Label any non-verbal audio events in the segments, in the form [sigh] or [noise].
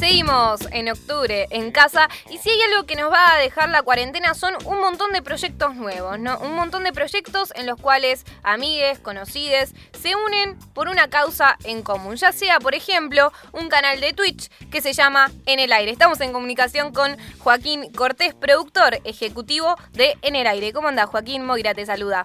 Seguimos en octubre en casa y si hay algo que nos va a dejar la cuarentena son un montón de proyectos nuevos, ¿no? Un montón de proyectos en los cuales amigues, conocides se unen por una causa en común, ya sea, por ejemplo, un canal de Twitch que se llama En el Aire. Estamos en comunicación con Joaquín Cortés, productor ejecutivo de En el Aire. ¿Cómo anda Joaquín? Moira te saluda.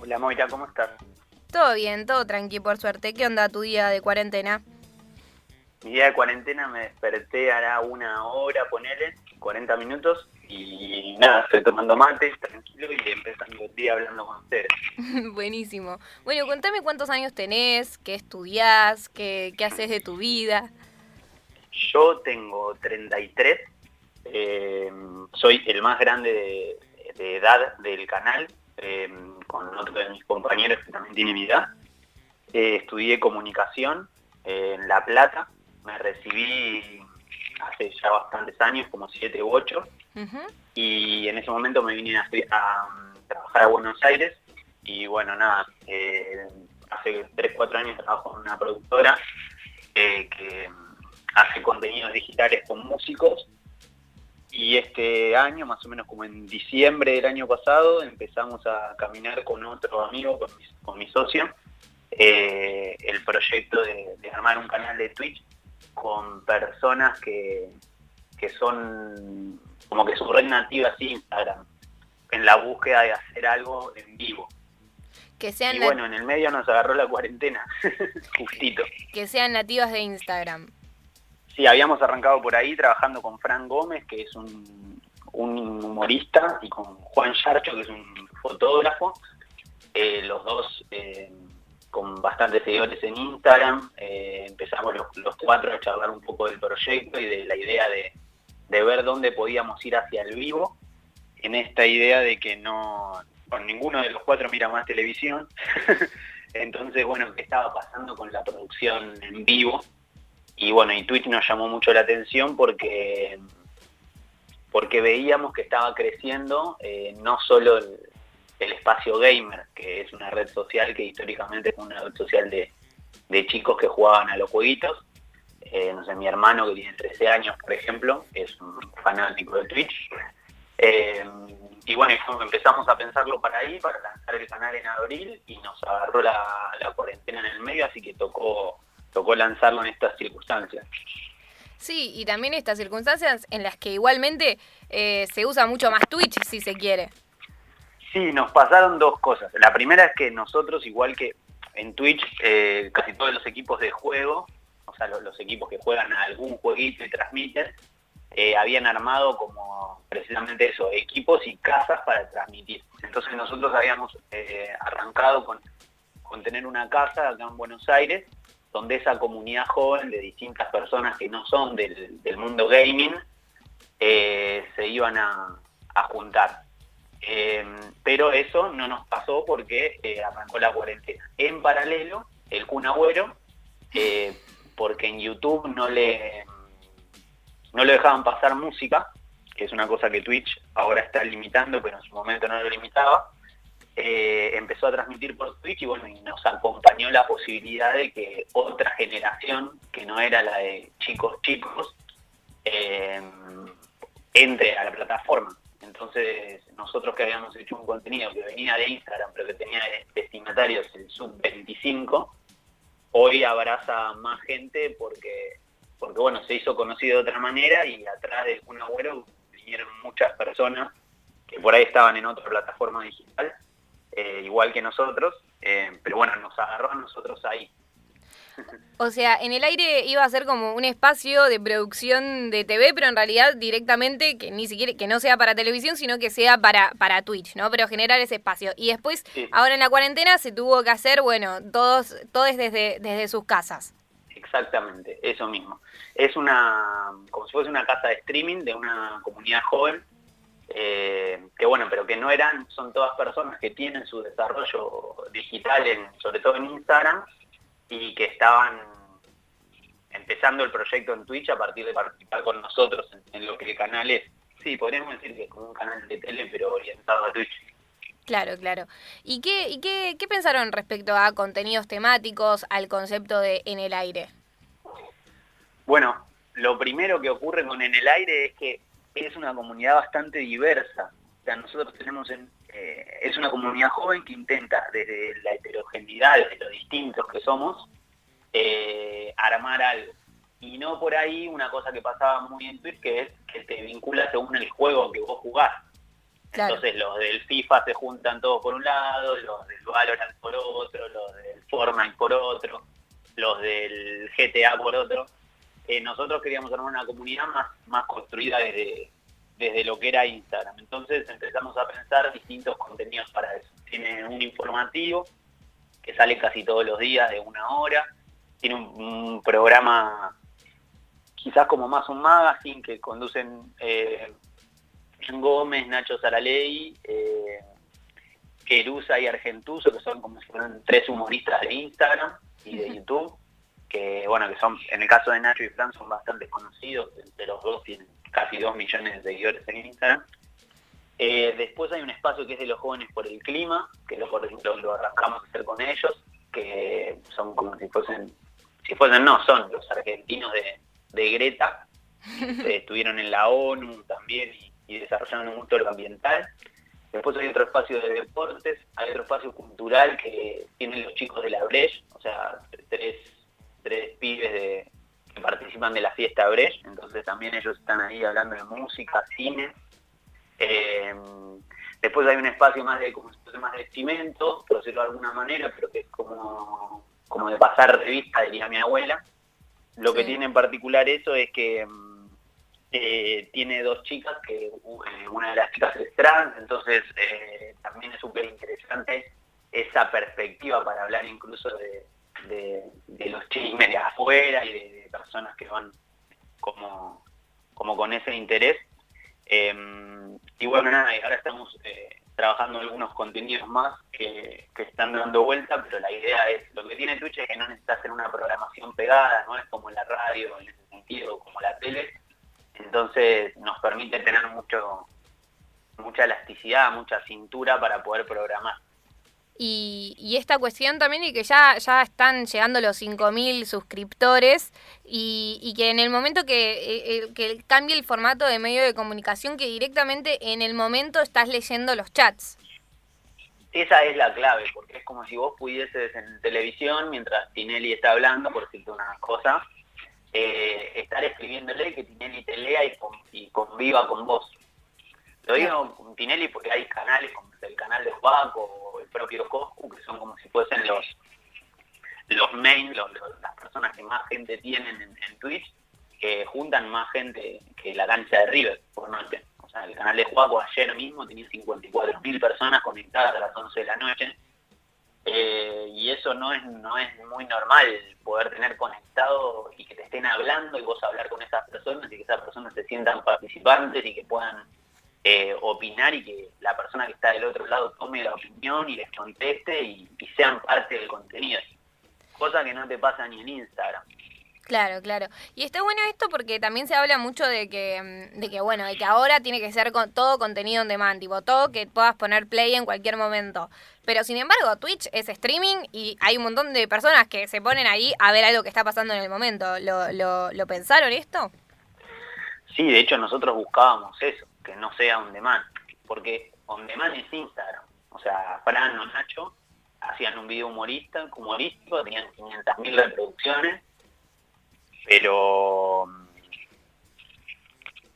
Hola Moira, ¿cómo estás? Todo bien, todo tranqui, por suerte. ¿Qué onda tu día de cuarentena? Mi día de cuarentena me desperté hará una hora, ponele, 40 minutos, y nada, estoy tomando mate, tranquilo y empezando el día hablando con ustedes. [laughs] Buenísimo. Bueno, contame cuántos años tenés, qué estudiás, qué, qué haces de tu vida. Yo tengo 33, eh, soy el más grande de, edad del canal, eh, con otro de mis compañeros que también tiene mi edad. Eh, estudié comunicación en La Plata, me recibí hace ya bastantes años, como siete u ocho, y en ese momento me vine a, trabajar a Buenos Aires y bueno, nada, eh, hace tres, cuatro años trabajo en una productora eh, que hace contenidos digitales con músicos y este año, más o menos como en diciembre del año pasado, empezamos a caminar con otro amigo, con mi, socio, eh, el proyecto de, armar un canal de Twitch con personas que, que son como que su red nativa es Instagram, en la búsqueda de hacer algo en vivo. Que sean y bueno, en el medio nos agarró la cuarentena, [laughs] justito. Que sean nativas de Instagram. Sí, habíamos arrancado por ahí trabajando con Fran Gómez, que es un, un humorista, y con Juan Charcho, que es un fotógrafo. Eh, los dos eh, bastantes seguidores en Instagram. Eh, empezamos los, cuatro a charlar un poco del proyecto y de la idea de, ver dónde podíamos ir hacia el vivo, en esta idea de que no, con ninguno de los cuatro mira más televisión. [laughs] Entonces, bueno, ¿qué estaba pasando con la producción en vivo? Y bueno, y Twitch nos llamó mucho la atención porque porque veíamos que estaba creciendo eh, no solo el, el espacio gamer, que es una red social que históricamente es una red social de, chicos que jugaban a los jueguitos. Eh, no sé, mi hermano que tiene 13 años, por ejemplo, es un fanático de Twitch. Eh, y bueno, empezamos a pensarlo para ahí, para lanzar el canal en abril, y nos agarró la, cuarentena en el medio, así que tocó, tocó lanzarlo en estas circunstancias. Sí, y también estas circunstancias en las que igualmente eh, se usa mucho más Twitch, si se quiere. Sí, nos pasaron dos cosas. La primera es que nosotros, igual que en Twitch, eh, casi todos los equipos de juego, o sea, los, equipos que juegan a algún jueguito y transmiten, eh, habían armado como precisamente eso, equipos y casas para transmitir. Entonces nosotros habíamos eh, arrancado con, con tener una casa acá en Buenos Aires, donde esa comunidad joven de distintas personas que no son del, mundo gaming se iban a juntar. Eh, pero eso no nos pasó porque eh, arrancó la cuarentena. En paralelo, el Kun eh, porque en YouTube no le, no le dejaban pasar música, que es una cosa que Twitch ahora está limitando, pero en su momento no lo limitaba, empezó a transmitir por Twitch y bueno, y nos acompañó la posibilidad de que otra generación, que no era la de chicos chicos, entre a la plataforma. Entonces, nosotros que habíamos hecho un contenido que venía de Instagram, pero que tenía destinatarios el sub-25, hoy abraza más gente porque, porque, bueno, se hizo conocido de otra manera y atrás de un abuelo vinieron muchas personas que por ahí estaban en otra plataforma digital, eh, igual que nosotros, eh, pero bueno, nos agarró a nosotros ahí. O sea, en el aire iba a ser como un espacio de producción de TV, pero en realidad directamente que ni siquiera que no sea para televisión, sino que sea para para Twitch, ¿no? Pero generar ese espacio. Y después, ahora en la cuarentena se tuvo que hacer, bueno, todos todos desde desde sus casas. Exactamente, eso mismo. Es una como si fuese una casa de streaming de una comunidad joven eh, que bueno, pero que no eran, son todas personas que tienen su desarrollo digital, en, sobre todo en Instagram, y que estaban empezando el proyecto en Twitch a partir de participar con nosotros en, lo que el canal es. Sí, podríamos decir que es como un canal de tele, pero orientado a Twitch. Claro, claro. ¿Y qué, y qué, qué pensaron respecto a contenidos temáticos, al concepto de en el aire? Bueno, lo primero que ocurre con En el Aire es que es una comunidad bastante diversa. O sea, nosotros tenemos en, eh, es una comunidad joven que intenta desde la heterogeneidad, desde lo distintos que somos, eh, armar algo. Y no por ahí una cosa que pasaba muy en Twitch, que es que te vincula según el juego que vos jugás. Entonces los del FIFA se juntan todos por un lado, los del Valorant por otro, los del Fortnite por otro, los del GTA por otro. Eh, nosotros queríamos armar una comunidad más, más construida desde, desde lo que era Instagram. Entonces empezamos a pensar distintos contenidos para eso. Tiene un informativo que sale casi todos los días de una hora. Tiene un, programa quizás como más un magazine que conducen eh, Gómez, Nacho Saraley, eh, Querusa y Argentuso, que son como si fueran tres humoristas de Instagram y de YouTube, que bueno, que son, en el caso de Nacho y Fran son bastante conocidos, entre los dos tienen casi dos millones de seguidores en Instagram. Eh, después hay un espacio que es de los jóvenes por el clima, que lo, ejemplo, lo arrancamos a hacer con ellos, que son como si fuesen, si fuesen no, son los argentinos de, Greta, [laughs] estuvieron en la ONU también y, desarrollando mucho lo ambiental. Después hay otro espacio de deportes, hay otro espacio cultural que tienen los chicos de la Breche, o sea, tres, tres pibes de, que participan de la fiesta Brecht, entonces también ellos están ahí hablando de música, cine. Eh, después hay un espacio más de como más de cimento, por decirlo de alguna manera, pero que es como, como de pasar revista, diría mi abuela. Lo que tiene en particular eso es que mm, eh, tiene dos chicas, que eh, una de las chicas es trans, entonces también es súper interesante esa perspectiva para hablar incluso de, de, los chismes de afuera y de, personas que van como, como con ese interés. Em, y bueno, nada, ahora estamos eh, trabajando algunos contenidos más que, están dando vuelta, pero la idea es, lo que tiene Twitch es que no necesitas hacer una programación pegada, no es como la radio en ese sentido, como la tele. Entonces nos permite tener mucho mucha elasticidad, mucha cintura para poder programar. Y, esta cuestión también y que ya, ya están llegando los 5.000 suscriptores y, que en el momento que, eh, eh, que cambie el formato de medio de comunicación, que directamente en el momento estás leyendo los chats. Esa es la clave, porque es como si vos pudieses en televisión, mientras Tinelli está hablando, por decirte una cosa, eh, estar escribiéndole que Tinelli te lea y, y conviva con vos. Lo digo con Tinelli porque hay canales como el canal de Juaco propio Coscu, que son como si fuesen los los main, las personas que más gente tienen en, Twitch, que juntan más gente que la cancha de River por noche. O sea, el canal de Juaco ayer mismo tenía 54.000 personas conectadas a las 11 de la noche. Eh, y eso no es no es muy normal poder tener conectado y que te estén hablando y vos hablar con esas personas y que esas personas se sientan participantes y que puedan eh, opinar y que la persona que está del otro lado tome la opinión y les conteste y, sean parte del contenido. Cosa que no te pasa ni en Instagram. Claro, claro. Y está bueno esto porque también se habla mucho de que, mm, de que bueno, de que ahora tiene que ser con todo contenido en demand, tipo todo que puedas poner play en cualquier momento. Pero sin embargo, Twitch es streaming y hay un montón de personas que se ponen ahí a ver algo que está pasando en el momento. ¿Lo, lo, lo pensaron esto? Sí, de hecho nosotros buscábamos eso que no sea on demand, porque on demand es Instagram. O sea, Fran o Nacho hacían un video humorista, humorístico, tenían 500.000 reproducciones, pero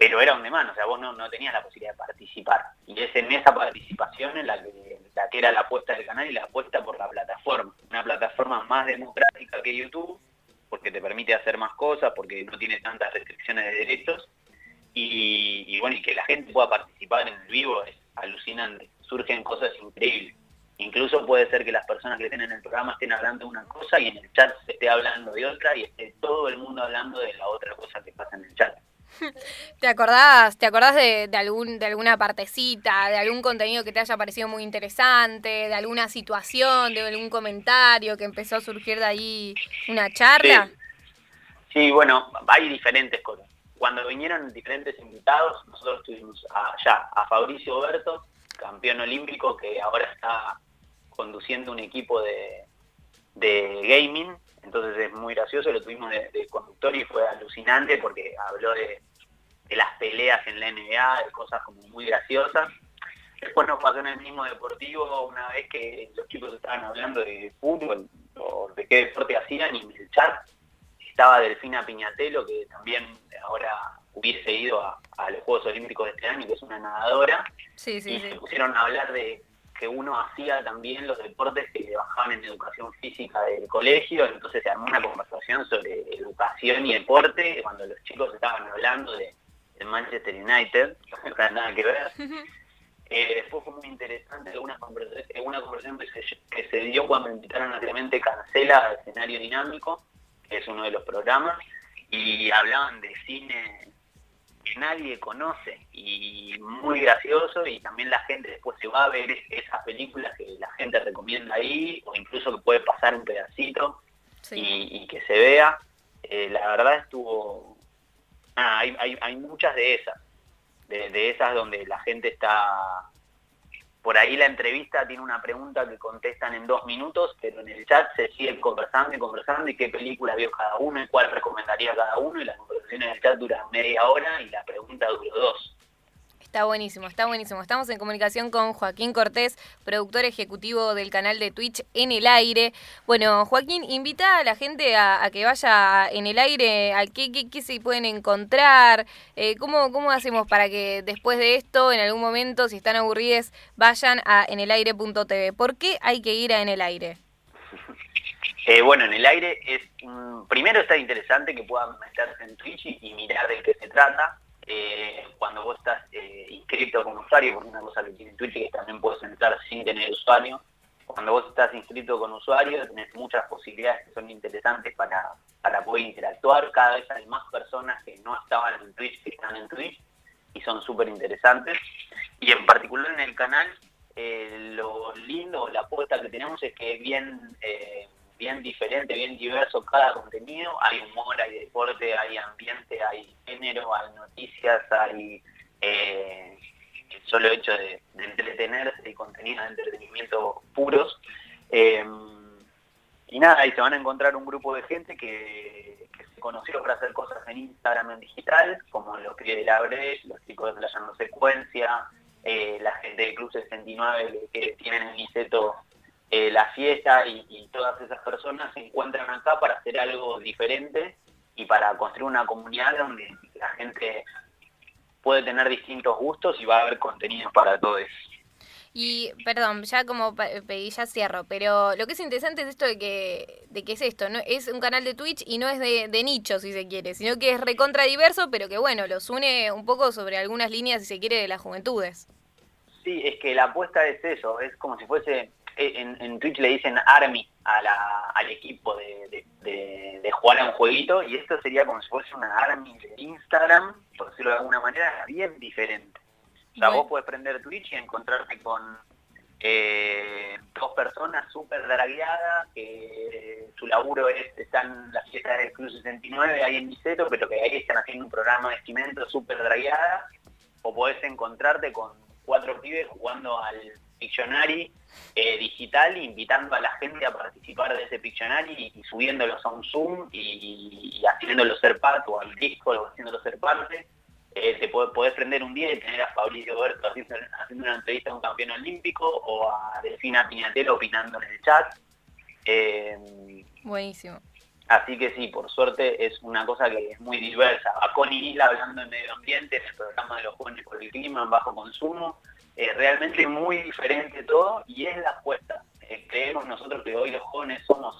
pero era on demand, o sea, vos no, no tenías la posibilidad de participar. Y es en esa participación en la que, la que era la apuesta del canal y la apuesta por la plataforma. Una plataforma más democrática que YouTube, porque te permite hacer más cosas, porque no tiene tantas restricciones de derechos y, bueno, y que la gente pueda participar en el vivo es alucinante. Surgen cosas increíbles. Incluso puede ser que las personas que estén en el programa estén hablando de una cosa y en el chat se esté hablando de otra y esté todo el mundo hablando de la otra cosa que pasa en el chat. [laughs] ¿Te acordás, te acordás de, algún, de alguna partecita, de algún contenido que te haya parecido muy interesante, de alguna situación, de algún comentario que empezó a surgir de ahí una charla? sí bueno, hay diferentes cosas cuando vinieron diferentes invitados, nosotros tuvimos allá a Fabricio Berto, campeón olímpico, que ahora está conduciendo un equipo de, gaming entonces es muy gracioso, lo tuvimos de, conductor y fue alucinante porque habló de, las peleas en la NBA, de cosas como muy graciosas. Después nos pasó en el mismo deportivo una vez que los chicos estaban hablando de fútbol o de qué deporte hacían y en el chat estaba Delfina Piñatelo, que también ahora hubiese ido a, los Juegos Olímpicos de este año, que es una nadadora, sí, y se pusieron a hablar de que uno hacía también los deportes que bajaban en educación física del colegio, entonces se armó una conversación sobre educación y deporte, cuando los chicos estaban hablando de, Manchester United, [laughs] no tiene nada que ver. Eh, después fue muy interesante una conversación, una conversación que, se, dio cuando invitaron a Clemente Cancela al escenario dinámico, que es uno de los programas, y hablaban de cine nadie conoce y muy gracioso y también la gente después se va a ver esas películas que la gente recomienda ahí o incluso que puede pasar un pedacito y, que se vea. Eh, la verdad estuvo... hay, hay, hay muchas de esas, de esas donde la gente está por ahí la entrevista tiene una pregunta que contestan en dos minutos, pero en el chat se sigue conversando y conversando y qué película vio cada uno y cuál recomendaría cada uno y la conversación en el chat dura media hora y la pregunta duró dos. Está buenísimo, está buenísimo. Estamos en comunicación con Joaquín Cortés, productor ejecutivo del canal de Twitch En el Aire. Bueno, Joaquín, invita a la gente a, que vaya en el aire, a qué, qué, se pueden encontrar, eh, ¿cómo, cómo hacemos para que después de esto, en algún momento, si están aburridos, vayan a enelaire.tv. ¿Por qué hay que ir a En el Aire? Eh, bueno, en el aire es primero está interesante que puedan meterse en Twitch y mirar de qué se trata eh, cuando vos estás eh, inscrito como usuario, porque una cosa que tiene Twitch es que también puedes entrar sin tener usuario. Cuando vos estás inscrito con usuario, tenés muchas posibilidades que son interesantes para, para poder interactuar. Cada vez hay más personas que no estaban en Twitch que están en Twitch y son súper interesantes. Y en particular en el canal, eh, lo lindo, la apuesta que tenemos es que bien bien diferente, bien diverso cada contenido. Hay humor, hay deporte, hay ambiente, hay género, hay noticias, hay eh, el solo hecho de, entretenerse y contenidos de entretenimiento puros. Eh, y nada, ahí se van a encontrar un grupo de gente que, se conoció para hacer cosas en Instagram en digital, como los críos de la Breche, los chicos de la Secuencia, eh, la gente de Cruz 69 que tienen el Niceto eh, la fiesta y, todas esas personas se encuentran acá para hacer algo diferente y para construir una comunidad donde la gente puede tener distintos gustos y va a haber contenidos para todos. Y, perdón, ya como pedí, ya cierro, pero lo que es interesante es esto de que, de que es esto, ¿no? Es un canal de Twitch y no es de, de nicho, si se quiere, sino que es recontra diverso, pero que bueno, los une un poco sobre algunas líneas, si se quiere, de las juventudes. Sí, es que la apuesta es eso, es como si fuese eh, en, Twitch le dicen Army al equipo de, jugar a un jueguito y esto sería como si fuese una Army de Instagram, por decirlo de alguna manera, bien diferente. O sea, vos podés prender Twitch y encontrarte con eh, dos personas súper dragueadas, que su laburo es, están en la fiesta del Cruz 69 ahí en Niceto, pero que ahí están haciendo un programa de vestimenta súper dragueada, o podés encontrarte con cuatro pibes jugando al Pictionary eh, digital, invitando a la gente a participar de ese Pictionary y, subiéndolos a un Zoom y, haciéndolos ser parte, o al disco, o haciéndolos ser parte. Eh, te podés, prender un día y tener a Fabricio Berto haciendo, una entrevista a un campeón olímpico o a Delfina Piñatero opinando en el chat. Eh, Buenísimo. Así que sí, por suerte es una cosa que es muy diversa. A Connie Isla hablando de medio ambiente en el programa de los jóvenes por el clima en bajo consumo. Eh, realmente muy diferente todo y es la apuesta. Eh, creemos nosotros que hoy los jóvenes somos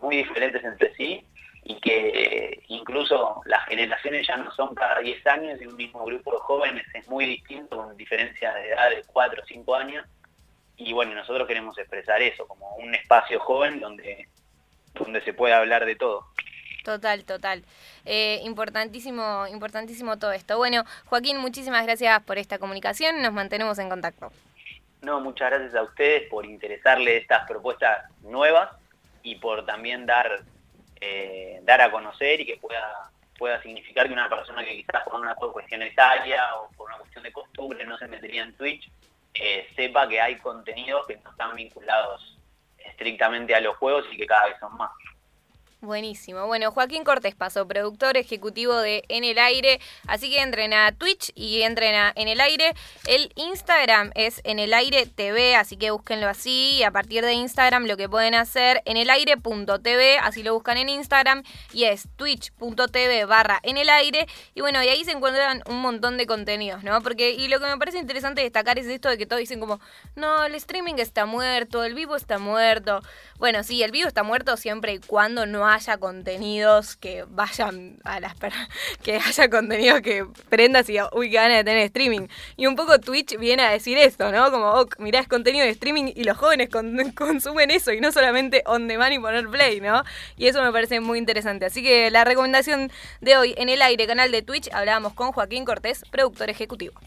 muy diferentes entre sí y que eh, incluso las generaciones ya no son cada 10 años y un mismo grupo de jóvenes es muy distinto con diferencia de edad de 4 o 5 años y bueno, nosotros queremos expresar eso como un espacio joven donde, donde se puede hablar de todo. Total, total. Eh, importantísimo, importantísimo todo esto. Bueno, Joaquín, muchísimas gracias por esta comunicación. Nos mantenemos en contacto. No, muchas gracias a ustedes por interesarle estas propuestas nuevas y por también dar, eh, dar a conocer y que pueda, pueda significar que una persona que quizás por una cuestión etaria o por una cuestión de costumbre no se metería en Twitch, eh, sepa que hay contenidos que no están vinculados estrictamente a los juegos y que cada vez son más. Buenísimo. Bueno, Joaquín Cortés pasó, productor ejecutivo de En el Aire. Así que entren a Twitch y entren a En el Aire. El Instagram es En el Aire TV, así que búsquenlo así. Y a partir de Instagram lo que pueden hacer en el aire.tv, así lo buscan en Instagram. Y es twitch.tv barra En el Aire. Y bueno, y ahí se encuentran un montón de contenidos, ¿no? Porque, y lo que me parece interesante destacar es esto de que todos dicen como, no, el streaming está muerto, el vivo está muerto. Bueno, sí, el vivo está muerto siempre y cuando no haya contenidos que vayan a las [laughs] que haya contenidos que prendas y uy, qué ganas de tener streaming. Y un poco Twitch viene a decir esto, ¿no? Como, oh, mirá, es contenido de streaming y los jóvenes [laughs] consumen eso y no solamente on demand y poner play, ¿no? Y eso me parece muy interesante. Así que la recomendación de hoy en el aire, canal de Twitch, hablábamos con Joaquín Cortés, productor ejecutivo.